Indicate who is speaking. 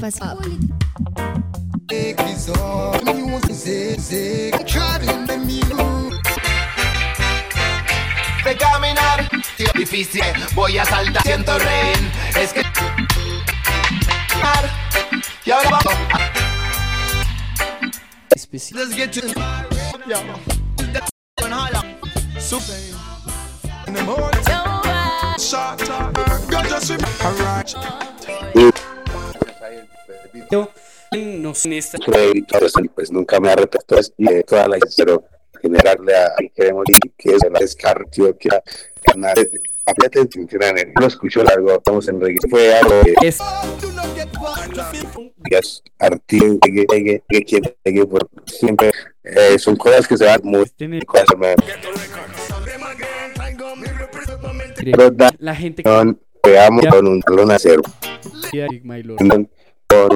Speaker 1: fácil.
Speaker 2: de caminar difícil voy a saltar siento rehén es que y ahora vamos
Speaker 3: Especial.
Speaker 2: let's get to Super. In the morning. Short talk. Just remember.
Speaker 3: Yo, no sé, en esta
Speaker 4: pues nunca me arrepiento y de toda la pero generarle a queremos que es la descartio que ganar Apriete el cinturón, lo escucho largo, estamos en reggae. Fue algo que
Speaker 3: es
Speaker 4: que por siempre eh, son cosas que se van muy
Speaker 3: Tiene-
Speaker 4: cosas me pero da
Speaker 3: la gente que
Speaker 4: veamos con un talón a cero.
Speaker 3: Big My Lord.